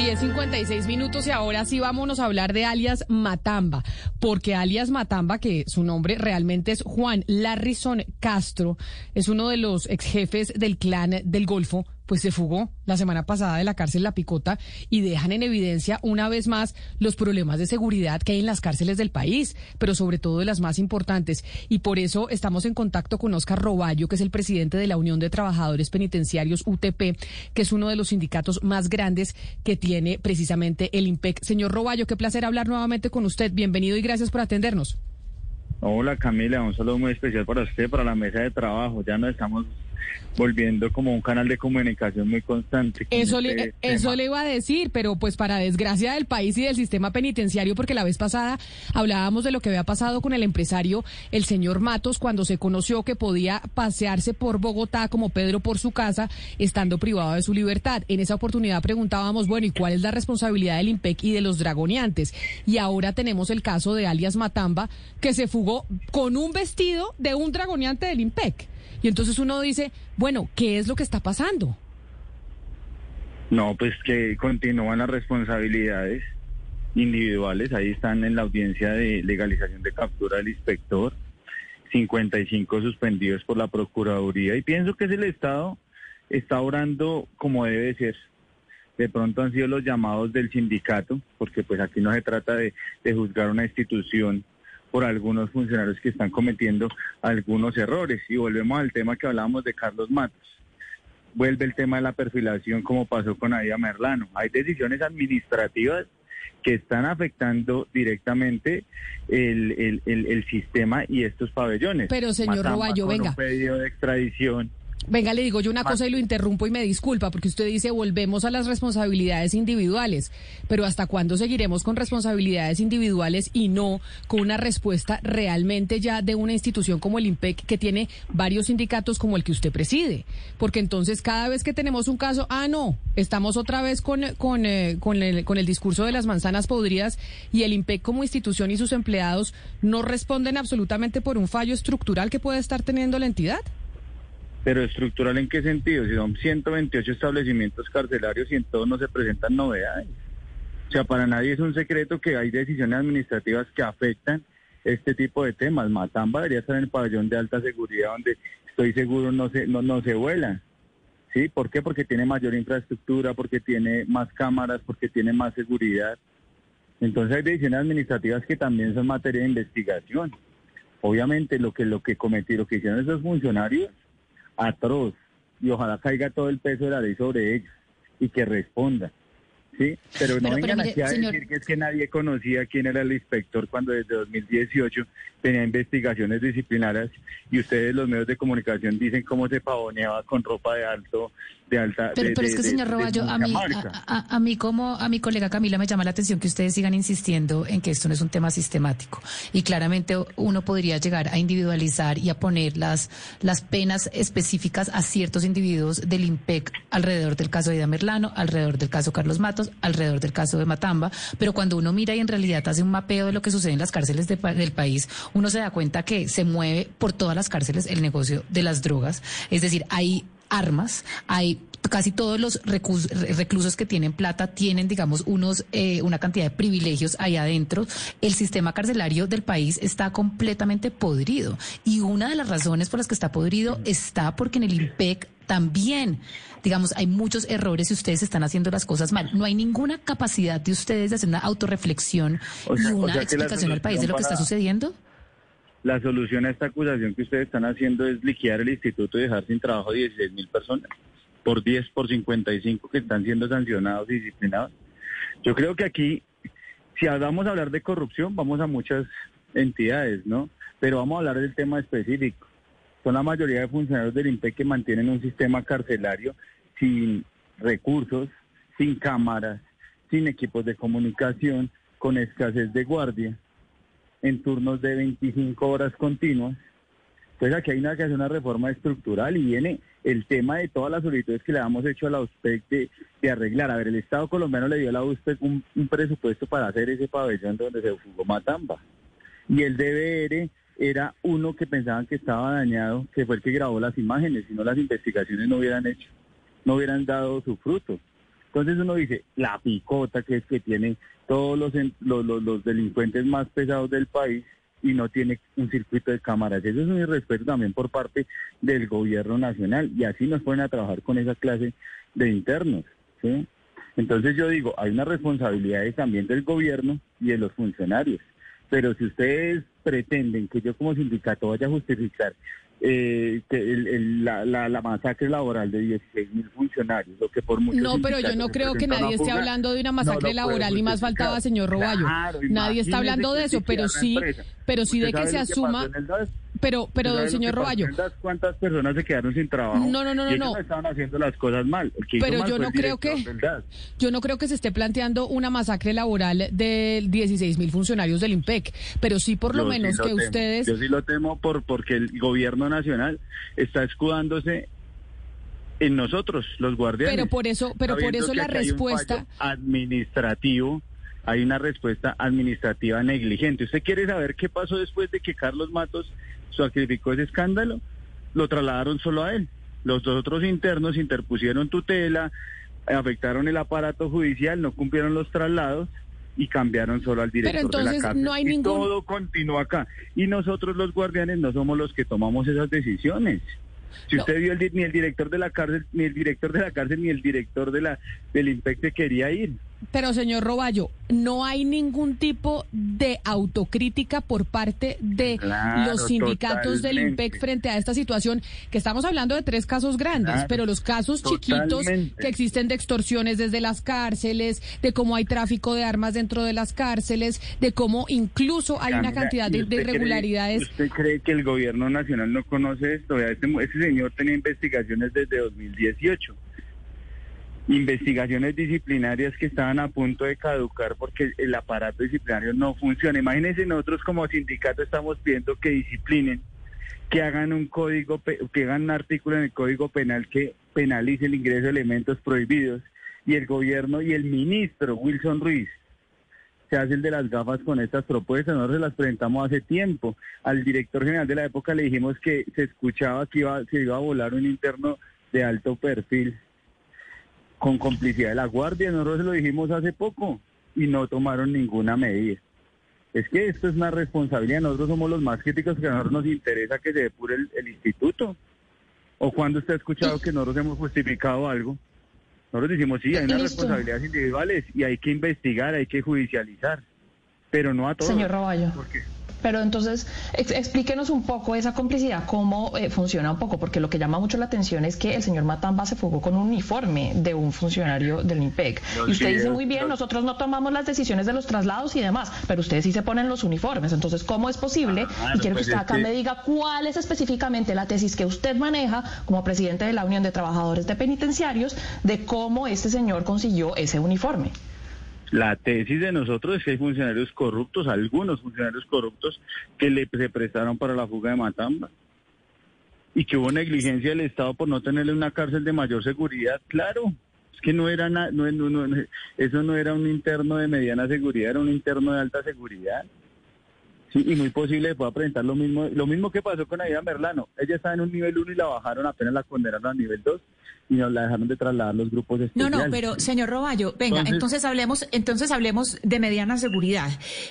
10.56 minutos y ahora sí vámonos a hablar de alias Matamba, porque alias Matamba, que su nombre realmente es Juan Larrison Castro, es uno de los ex jefes del clan del Golfo, pues se fugó la semana pasada de la cárcel La Picota y dejan en evidencia una vez más los problemas de seguridad que hay en las cárceles del país, pero sobre todo de las más importantes. Y por eso estamos en contacto con Oscar Roballo, que es el presidente de la Unión de Trabajadores Penitenciarios UTP, que es uno de los sindicatos más grandes que tiene precisamente el IMPEC. Señor Roballo, qué placer hablar nuevamente con usted. Bienvenido y gracias por atendernos. Hola Camila, un saludo muy especial para usted, para la mesa de trabajo. Ya nos estamos volviendo como un canal de comunicación muy constante. Eso le, eso le iba a decir, pero pues para desgracia del país y del sistema penitenciario, porque la vez pasada hablábamos de lo que había pasado con el empresario, el señor Matos, cuando se conoció que podía pasearse por Bogotá como Pedro por su casa, estando privado de su libertad. En esa oportunidad preguntábamos, bueno, ¿y cuál es la responsabilidad del IMPEC y de los dragoneantes? Y ahora tenemos el caso de alias Matamba, que se fugó con un vestido de un dragoneante del IMPEC. Y entonces uno dice, bueno, ¿qué es lo que está pasando? No, pues que continúan las responsabilidades individuales. Ahí están en la audiencia de legalización de captura del inspector, 55 suspendidos por la Procuraduría. Y pienso que es el Estado está orando como debe ser. De pronto han sido los llamados del sindicato, porque pues aquí no se trata de, de juzgar una institución por algunos funcionarios que están cometiendo algunos errores. Y volvemos al tema que hablábamos de Carlos Matos. Vuelve el tema de la perfilación como pasó con Aida Merlano. Hay decisiones administrativas que están afectando directamente el, el, sistema y estos pabellones. Pero señor Roballo, venga. Un pedido de extradición Venga, le digo yo una cosa y lo interrumpo y me disculpa, porque usted dice volvemos a las responsabilidades individuales, pero ¿hasta cuándo seguiremos con responsabilidades individuales y no con una respuesta realmente ya de una institución como el IMPEC que tiene varios sindicatos como el que usted preside? Porque entonces cada vez que tenemos un caso, ah, no, estamos otra vez con, con, eh, con, el, con el discurso de las manzanas podridas y el IMPEC como institución y sus empleados no responden absolutamente por un fallo estructural que puede estar teniendo la entidad. Pero estructural en qué sentido? Si son 128 establecimientos carcelarios y en todos no se presentan novedades. O sea, para nadie es un secreto que hay decisiones administrativas que afectan este tipo de temas. Matamba debería estar en el pabellón de alta seguridad donde estoy seguro no se, no, no se vuela. ¿Sí? ¿Por qué? Porque tiene mayor infraestructura, porque tiene más cámaras, porque tiene más seguridad. Entonces hay decisiones administrativas que también son materia de investigación. Obviamente lo que lo que cometieron, lo que hicieron esos funcionarios atroz y ojalá caiga todo el peso de la ley sobre ellos y que responda. Sí, pero no vengan aquí a decir que es que nadie conocía quién era el inspector cuando desde 2018 tenía investigaciones disciplinarias y ustedes los medios de comunicación dicen cómo se pavoneaba con ropa de alto de alta pero, pero es que señor Roballo a mí a, a, mí como a mi colega Camila me llama la atención que ustedes sigan insistiendo en que esto no es un tema sistemático. Y claramente uno podría llegar a individualizar y a poner las las penas específicas a ciertos individuos del IMPEC alrededor del caso de Ida Merlano alrededor del caso Carlos Matos alrededor del caso de Matamba. Pero cuando uno mira y en realidad hace un mapeo de lo que sucede en las cárceles del país uno se da cuenta que se mueve por todas las cárceles el negocio de las drogas. Es decir, hay armas, hay casi todos los reclusos que tienen plata tienen, digamos, unos eh, una cantidad de privilegios ahí adentro. El sistema carcelario del país está completamente podrido y una de las razones por las que está podrido está porque en el IMPEC también, digamos, hay muchos errores y ustedes están haciendo las cosas mal. No hay ninguna capacidad de ustedes de hacer una autorreflexión y una explicación al país de lo que está sucediendo. La solución a esta acusación que ustedes están haciendo es liquidar el instituto y dejar sin trabajo a 16 mil personas, por 10, por 55 que están siendo sancionados y disciplinados. Yo creo que aquí, si vamos a hablar de corrupción, vamos a muchas entidades, ¿no? Pero vamos a hablar del tema específico. Son la mayoría de funcionarios del INPE que mantienen un sistema carcelario sin recursos, sin cámaras, sin equipos de comunicación, con escasez de guardia en turnos de 25 horas continuas. Entonces aquí hay una que hacer una reforma estructural y viene el tema de todas las solicitudes que le hemos hecho a la USPEC de, arreglar. A ver, el Estado colombiano le dio a la USPEC un, presupuesto para hacer ese pabellón donde se fugó Matamba. Y el DBR era uno que pensaban que estaba dañado, que fue el que grabó las imágenes, si no las investigaciones no hubieran hecho, no hubieran dado su fruto. Entonces uno dice, la picota que es que tiene todos los, los, los, delincuentes más pesados del país y no tiene un circuito de cámaras. Eso es un irrespeto también por parte del gobierno nacional y así nos ponen a trabajar con esa clase de internos. ¿sí? Entonces yo digo, hay una responsabilidad también del gobierno y de los funcionarios. Pero si ustedes pretenden que yo como sindicato vaya a justificar eh, la, la, masacre laboral de 16 mil funcionarios, lo que por muchos No, pero yo no creo que nadie esté hablando de una masacre laboral, ni más faltaba, señor Roballo. nadie está hablando de eso, pero sí, pero sí de que se asuma... Pero, pero, señor Roballo. ¿Cuántas personas se quedaron sin trabajo? No, no, no, no. no. estaban haciendo las cosas mal. pero yo no creo que. Yo no creo que se esté planteando una masacre laboral de 16 mil funcionarios del IMPEC. Pero sí, por lo menos que ustedes. Yo sí lo temo por porque el gobierno nacional está escudándose en nosotros, los guardianes. Pero por eso, pero por eso la respuesta. administrativo hay una respuesta administrativa negligente. ¿Usted quiere saber qué pasó después de que Carlos Matos sacrificó ese escándalo? Lo trasladaron solo a él. Los dos otros internos interpusieron tutela, afectaron el aparato judicial, no cumplieron los traslados y cambiaron solo al director Pero entonces de la cárcel. No hay y ningún... todo continúa acá. Y nosotros los guardianes no somos los que tomamos esas decisiones. Si usted vio ni el director de la cárcel, ni el director de la cárcel, ni el director de la del INPEC quería ir. Pero señor Roballo, no hay ningún tipo de autocrítica por parte de los sindicatos del IMPEC frente a esta situación, que estamos hablando de tres casos grandes, pero los casos chiquitos que existen de extorsiones desde las cárceles, de cómo hay tráfico de armas dentro de las cárceles, de cómo incluso hay una cantidad de, irregularidades. ¿Usted cree que el gobierno nacional no conoce esto? Este, ese señor tenía investigaciones desde 2018 investigaciones disciplinarias que estaban a punto de caducar porque el aparato disciplinario no funciona. Imagínense, nosotros como sindicato estamos pidiendo que disciplinen, que hagan un código, que hagan un artículo en el Código Penal que penalice el ingreso de elementos prohibidos y el gobierno y el ministro Wilson Ruiz se hace el de las gafas con estas propuestas. Nosotros las presentamos hace tiempo. Al director general de la época le dijimos que se escuchaba que iba, se iba a volar un interno de alto perfil con complicidad de la Guardia. Nosotros se lo dijimos hace poco y no tomaron ninguna medida. Es que esto es una responsabilidad. Nosotros somos los más críticos que a nosotros nos interesa que se depure el, instituto. ¿O cuando usted ha escuchado que nosotros hemos justificado algo? Nosotros decimos, sí, hay unas responsabilidades individuales y hay que investigar, hay que judicializar, pero no a todos. Señor Roballo. Pero entonces, explíquenos un poco esa complicidad, cómo eh, funciona un poco, porque lo que llama mucho la atención es que el señor Matamba se fugó con un uniforme de un funcionario del IMPEC. y usted dice muy bien, nosotros no tomamos las decisiones de los traslados y demás, pero ustedes sí se ponen los uniformes. Entonces, ¿cómo es posible? Ah, y quiero que pues usted acá me diga cuál es específicamente la tesis que usted maneja como presidente de la Unión de Trabajadores de Penitenciarios de cómo este señor consiguió ese uniforme. La tesis de nosotros es que hay funcionarios corruptos, algunos funcionarios corruptos que le se prestaron para la fuga de Matamba y que hubo negligencia del Estado por no tenerle una cárcel de mayor seguridad, claro. Es que no era no, no, eso no era un interno de mediana seguridad, era un interno de alta seguridad. Sí, y muy posible pueda presentar lo mismo, lo mismo que pasó con Aida Merlano. Ella estaba en un nivel 1 y la bajaron, apenas la condenaron a nivel 2 y nos la dejaron de trasladar los grupos especiales. No, no, pero señor Roballo, venga, entonces, hablemos, entonces hablemos de mediana seguridad.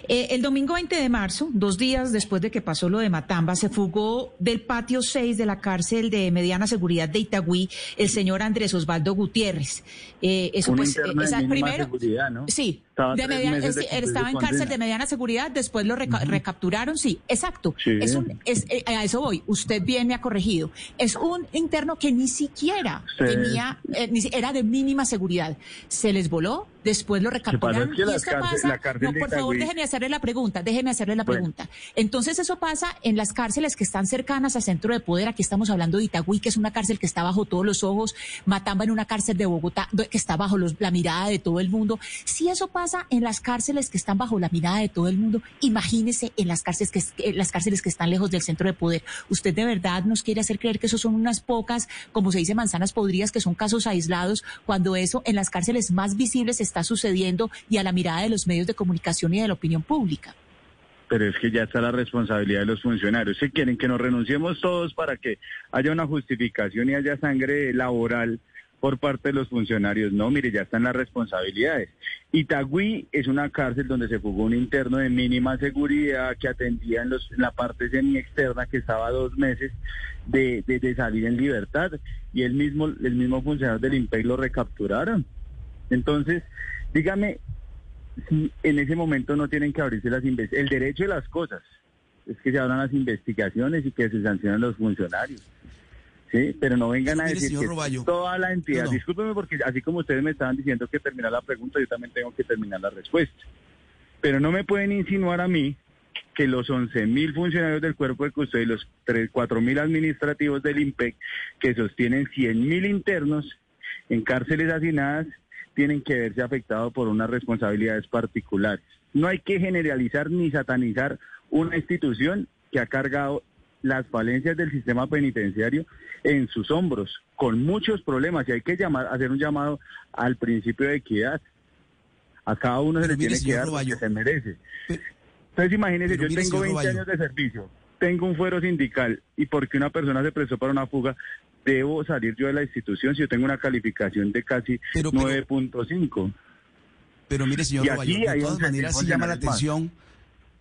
Eh, el domingo 20 de marzo, dos días después de que pasó lo de Matamba, se fugó del patio 6 de la cárcel de mediana seguridad de Itagüí el señor Andrés Osvaldo Gutiérrez. Eh, eso pues, eh, esa, primero, seguridad, ¿no? Sí, estaba, en cárcel de mediana seguridad, después lo recapturaron, sí, exacto. Es un, es, eh, a eso voy, usted bien me ha corregido. Es un interno que ni siquiera eh, era de mínima seguridad. Se les voló, después lo recapturaron. y esto pasa, no, por favor, déjeme hacerle la pregunta, déjeme hacerle la pregunta. Entonces eso pasa en las cárceles que están cercanas al centro de poder. Aquí estamos hablando de Itagüí, que es una cárcel que está bajo todos los ojos, Matamba en una cárcel de Bogotá, que está bajo la mirada de todo el mundo. Si eso pasa en las cárceles que están bajo la mirada de todo el mundo, imagínese en las cárceles que, las cárceles que están lejos del centro de poder. ¿Usted de verdad nos quiere hacer creer que eso son unas pocas, como se dice, manzanas podridas, que son casos aislados, cuando eso en las cárceles más visibles está sucediendo y a la mirada de los medios de comunicación y de la opinión pública. Pero es que ya está la responsabilidad de los funcionarios. Si quieren que nos renunciemos todos para que haya una justificación y haya sangre laboral por parte de los funcionarios. No, mire, ya están las responsabilidades. Itagüí es una cárcel donde se fugó un interno de mínima seguridad que atendía en, los, la parte semi-externa que estaba dos meses de, de, salir en libertad y el mismo, el mismo funcionario del IMPEC lo recapturaron. Entonces, dígame si en ese momento no tienen que abrirse las investigaciones. El derecho de las cosas es que se abran las investigaciones y que se sancionen los funcionarios. Sí, pero no vengan a decir que toda la entidad, discúlpeme porque así como ustedes me estaban diciendo que terminar la pregunta, yo también tengo que terminar la respuesta. Pero no me pueden insinuar a mí que los 11 mil funcionarios del cuerpo de custodia y los 4 mil administrativos del IMPEC que sostienen 100 mil internos en cárceles hacinadas tienen que verse afectados por unas responsabilidades particulares. No hay que generalizar ni satanizar una institución que ha cargado las falencias del sistema penitenciario en sus hombros, con muchos problemas, y hay que llamar, hacer un llamado al principio de equidad. A cada uno se le tiene que dar lo que se merece. Entonces imagínese, yo tengo 20 años de servicio, tengo un fuero sindical, y porque una persona se prestó para una fuga, debo salir yo de la institución si yo tengo una calificación de casi 9.5. Pero mire, señor Roballo, de todas maneras sí llama la atención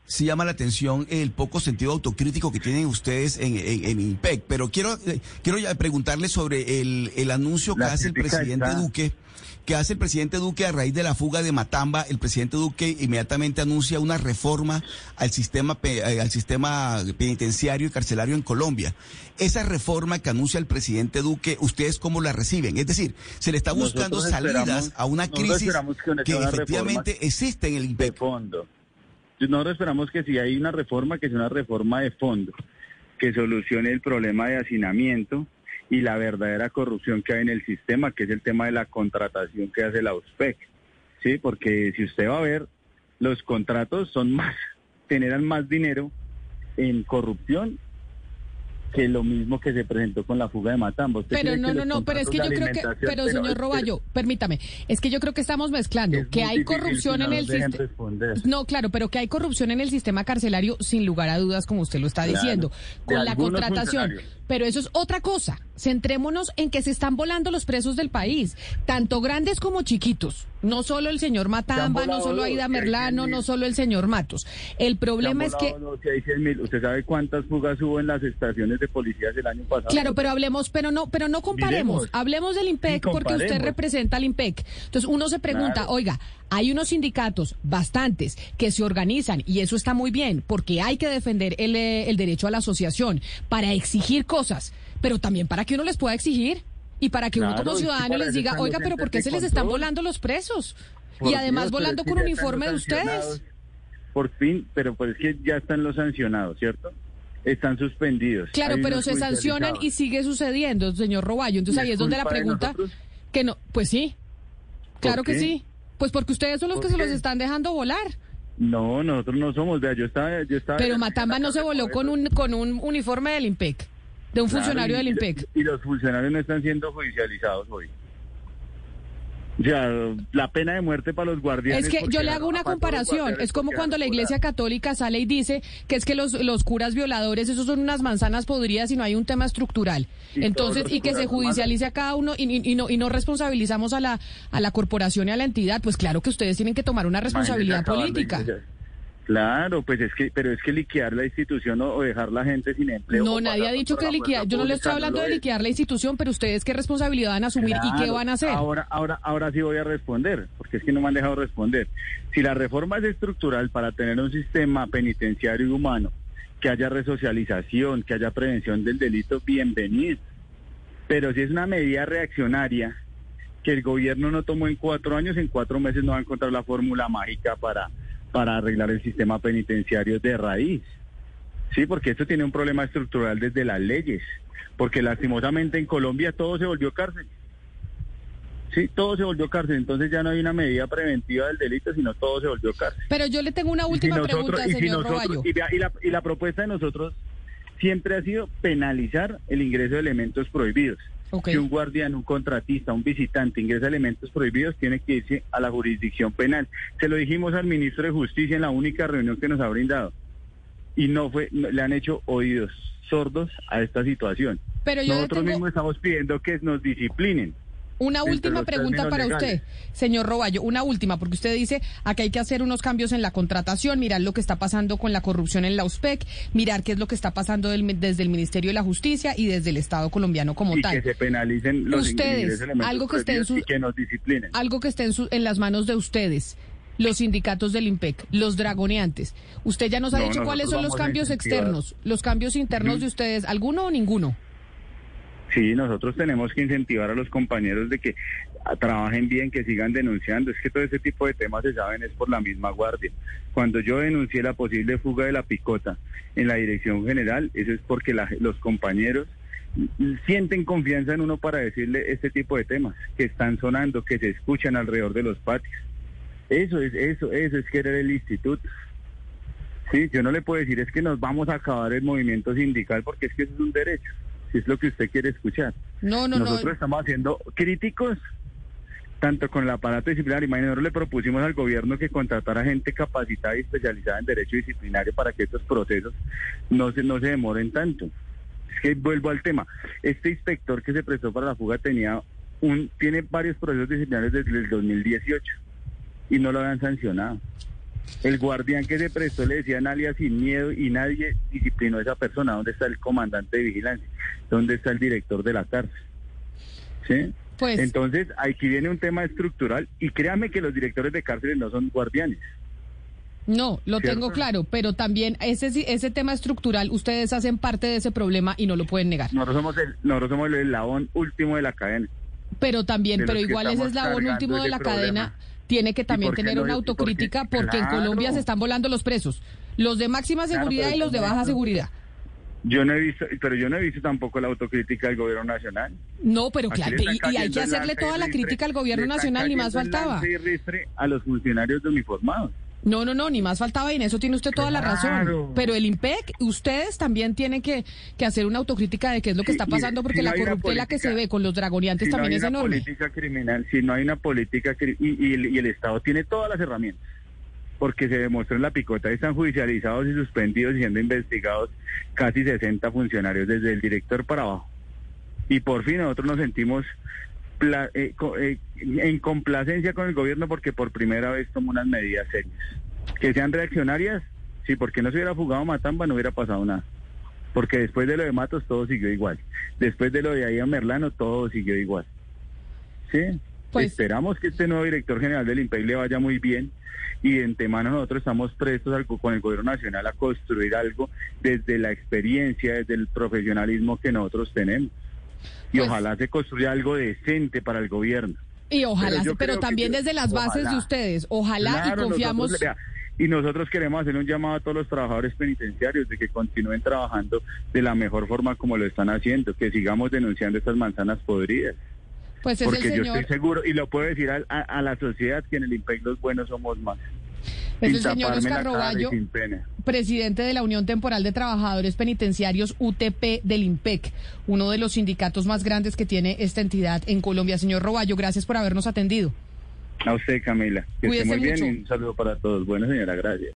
sí llama la atención el poco sentido autocrítico que tienen ustedes en, en, IMPEC. Pero quiero, eh, quiero ya preguntarle sobre el, el anuncio que hace el presidente Duque que hace el presidente Duque a raíz de la fuga de Matamba, el presidente Duque inmediatamente anuncia una reforma al sistema eh, al sistema penitenciario y carcelario en Colombia. Esa reforma que anuncia el presidente Duque, ¿ustedes cómo la reciben? Es decir, se le está buscando salidas a una crisis que, efectivamente existe en el IMPEC. De fondo. Nosotros esperamos que si hay una reforma, que sea una reforma de fondo, que solucione el problema de hacinamiento y la verdadera corrupción que hay en el sistema, que es el tema de la contratación que hace la USPEC. Sí, porque si usted va a ver, los contratos son más, generan más dinero en corrupción que lo mismo que se presentó con la fuga de Matambo. Pero no, no, no, pero es que yo creo que, pero, señor Roballo, permítame, es que yo creo que estamos mezclando que hay corrupción en el sistema. No, claro, pero que hay corrupción en el sistema carcelario sin lugar a dudas, como usted lo está diciendo, con la contratación. Pero eso es otra cosa. Centrémonos en que se están volando los presos del país, tanto grandes como chiquitos. No solo el señor Matamba, no solo Aida Merlano, no solo el señor Matos. El problema es que... ¿Usted sabe cuántas fugas hubo en las estaciones de policías el año pasado? Claro, pero hablemos, pero no, pero no comparemos. Hablemos del IMPEC porque usted representa al IMPEC. Entonces uno se pregunta, oiga, hay unos sindicatos, bastantes, que se organizan y eso está muy bien porque hay que defender el, eh, el derecho a la asociación para exigir cosas, pero también para que uno les pueda exigir y para que uno como ciudadano les diga, oiga, pero ¿por qué se les están volando los presos? Y además volando con uniforme de ustedes. Por fin, pero pues es que ya están los sancionados, ¿cierto? Están suspendidos. Claro, pero se sancionan y sigue sucediendo, señor Roballo. Entonces ahí es donde la pregunta, que no, pues sí, claro que sí. Pues porque ustedes son los que se los están dejando volar. No, nosotros no somos, vea, yo estaba, yo estaba Pero Matamba no se voló con un con un uniforme del IMPEC, de un funcionario del IMPEC. Y los funcionarios no están siendo judicializados hoy. Ya, la pena de muerte para los guardianes. Es que yo le hago una comparación. Es como cuando la Iglesia Católica sale y dice que es que los, los curas violadores, esos son unas manzanas podridas y no hay un tema estructural. Entonces, y que se judicialice a cada uno y, no, y no responsabilizamos a la, a la corporación y a la entidad. Pues claro que ustedes tienen que tomar una responsabilidad política. Claro, pues es que, pero es que liquidar la institución o, dejar la gente sin empleo. No, nadie ha dicho que liquidar. Yo no le estoy hablando de liquidar la institución, pero ustedes qué responsabilidad van a asumir y qué van a hacer. Ahora, ahora, ahora sí voy a responder, porque es que no me han dejado responder. Si la reforma es estructural para tener un sistema penitenciario y humano, que haya resocialización, que haya prevención del delito, bienvenido. Pero si es una medida reaccionaria que el gobierno no tomó en cuatro años, en cuatro meses no va a encontrar la fórmula mágica para para arreglar el sistema penitenciario de raíz. Sí, porque esto tiene un problema estructural desde las leyes, porque lastimosamente en Colombia todo se volvió cárcel. Sí, todo se volvió cárcel, entonces ya no hay una medida preventiva del delito, sino todo se volvió cárcel. Pero yo le tengo una última pregunta, señor y, la, y la propuesta de nosotros siempre ha sido penalizar el ingreso de elementos prohibidos. Que un guardián, un contratista, un visitante ingresa elementos prohibidos, tiene que irse a la jurisdicción penal. Se lo dijimos al ministro de Justicia en la única reunión que nos ha brindado. Y no fue, le han hecho oídos sordos a esta situación. Pero Nosotros mismos estamos pidiendo que nos disciplinen. Una última pregunta para usted, señor Roballo, una última, porque usted dice que hay que hacer unos cambios en la contratación, mirar lo que está pasando con la corrupción en la USPEC, mirar qué es lo que está pasando desde el Ministerio de la Justicia y desde el Estado colombiano como y tal. que se penalicen los ustedes, algo que esté en que nos disciplinen. Algo que esté en, en las manos de ustedes los sindicatos del IMPEC, los dragoneantes. Usted ya nos ha dicho cuáles son los cambios externos, los cambios internos de ustedes, ¿alguno o ninguno? Sí, nosotros tenemos que incentivar a los compañeros de que trabajen bien, que sigan denunciando. Es que todo ese tipo de temas se saben es por la misma guardia. Cuando yo denuncié la posible fuga de la picota en la dirección general, eso es porque los compañeros sienten confianza en uno para decirle este tipo de temas, que están sonando, que se escuchan alrededor de los patios. Eso es, eso, eso es querer el instituto. Sí, yo no le puedo decir es que nos vamos a acabar el movimiento sindical porque es que eso es un derecho, si es lo que usted quiere escuchar. No, no, Nosotros estamos haciendo críticos tanto con el aparato disciplinario. Imagínate, le propusimos al gobierno que contratara gente capacitada y especializada en derecho disciplinario para que estos procesos no se, no se demoren tanto. Es que vuelvo al tema. Este inspector que se prestó para la fuga tenía un, tiene varios procesos disciplinarios desde el 2018 y no lo habían sancionado. El guardián que se prestó le decía alias sin miedo y nadie disciplinó a esa persona. ¿Dónde está el comandante de vigilancia? ¿Dónde está el director de la cárcel? ¿Sí? Pues... Entonces, aquí viene un tema estructural y créame que los directores de cárceles no son guardianes. No, lo tengo claro, pero también ese ese tema estructural, ustedes hacen parte de ese problema y no lo pueden negar. Nosotros somos el, nosotros somos el eslabón último de la cadena. Pero también, pero igual ese eslabón último de la cadena tiene que también tener una autocrítica porque, en Colombia se están volando los presos, los de máxima seguridad y los de baja seguridad. Yo no he visto, pero yo no he visto tampoco la autocrítica del gobierno nacional. No, pero claro, y, hay que hacerle toda la crítica al gobierno nacional, ni más faltaba. A los funcionarios de uniformados. No, no, no, ni más faltaba y en eso tiene usted toda la razón. Pero el IMPEC, ustedes también tienen que, que hacer una autocrítica de qué es lo que está pasando, porque la corruptela que se ve con los también es enorme. Si no hay una política criminal, si no hay una política y, y, el, Estado tiene todas las herramientas, porque se demostró en la picota, están judicializados y suspendidos y siendo investigados casi 60 funcionarios desde el director para abajo. Y por fin nosotros nos sentimos eh, eh, en complacencia con el gobierno porque por primera vez tomó unas medidas serias. Que sean reaccionarias, sí, porque no se hubiera fugado Matamba no hubiera pasado nada. Porque después de lo de Matos todo siguió igual. Después de lo de Ahí Merlano todo siguió igual. Sí. Pues, Esperamos que este nuevo director general del IMPEI le vaya muy bien y de antemano nosotros estamos prestos con el gobierno nacional a construir algo desde la experiencia, desde el profesionalismo que nosotros tenemos y pues ojalá se construya algo decente para el gobierno. Y ojalá, pero, también desde las bases de ustedes, ojalá y confiamos. Y nosotros queremos hacer un llamado a todos los trabajadores penitenciarios de que continúen trabajando de la mejor forma como lo están haciendo, que sigamos denunciando estas manzanas podridas. Pues Porque yo estoy seguro, y lo puedo decir a, la sociedad, que en el IMPEC los buenos somos más. Es el señor Oscar Roballo, presidente de la Unión Temporal de Trabajadores Penitenciarios UTP del IMPEC, uno de los sindicatos más grandes que tiene esta entidad en Colombia. Señor Roballo, gracias por habernos atendido. A usted, Camila. Que esté muy bien y un saludo para todos. Bueno, señora, gracias.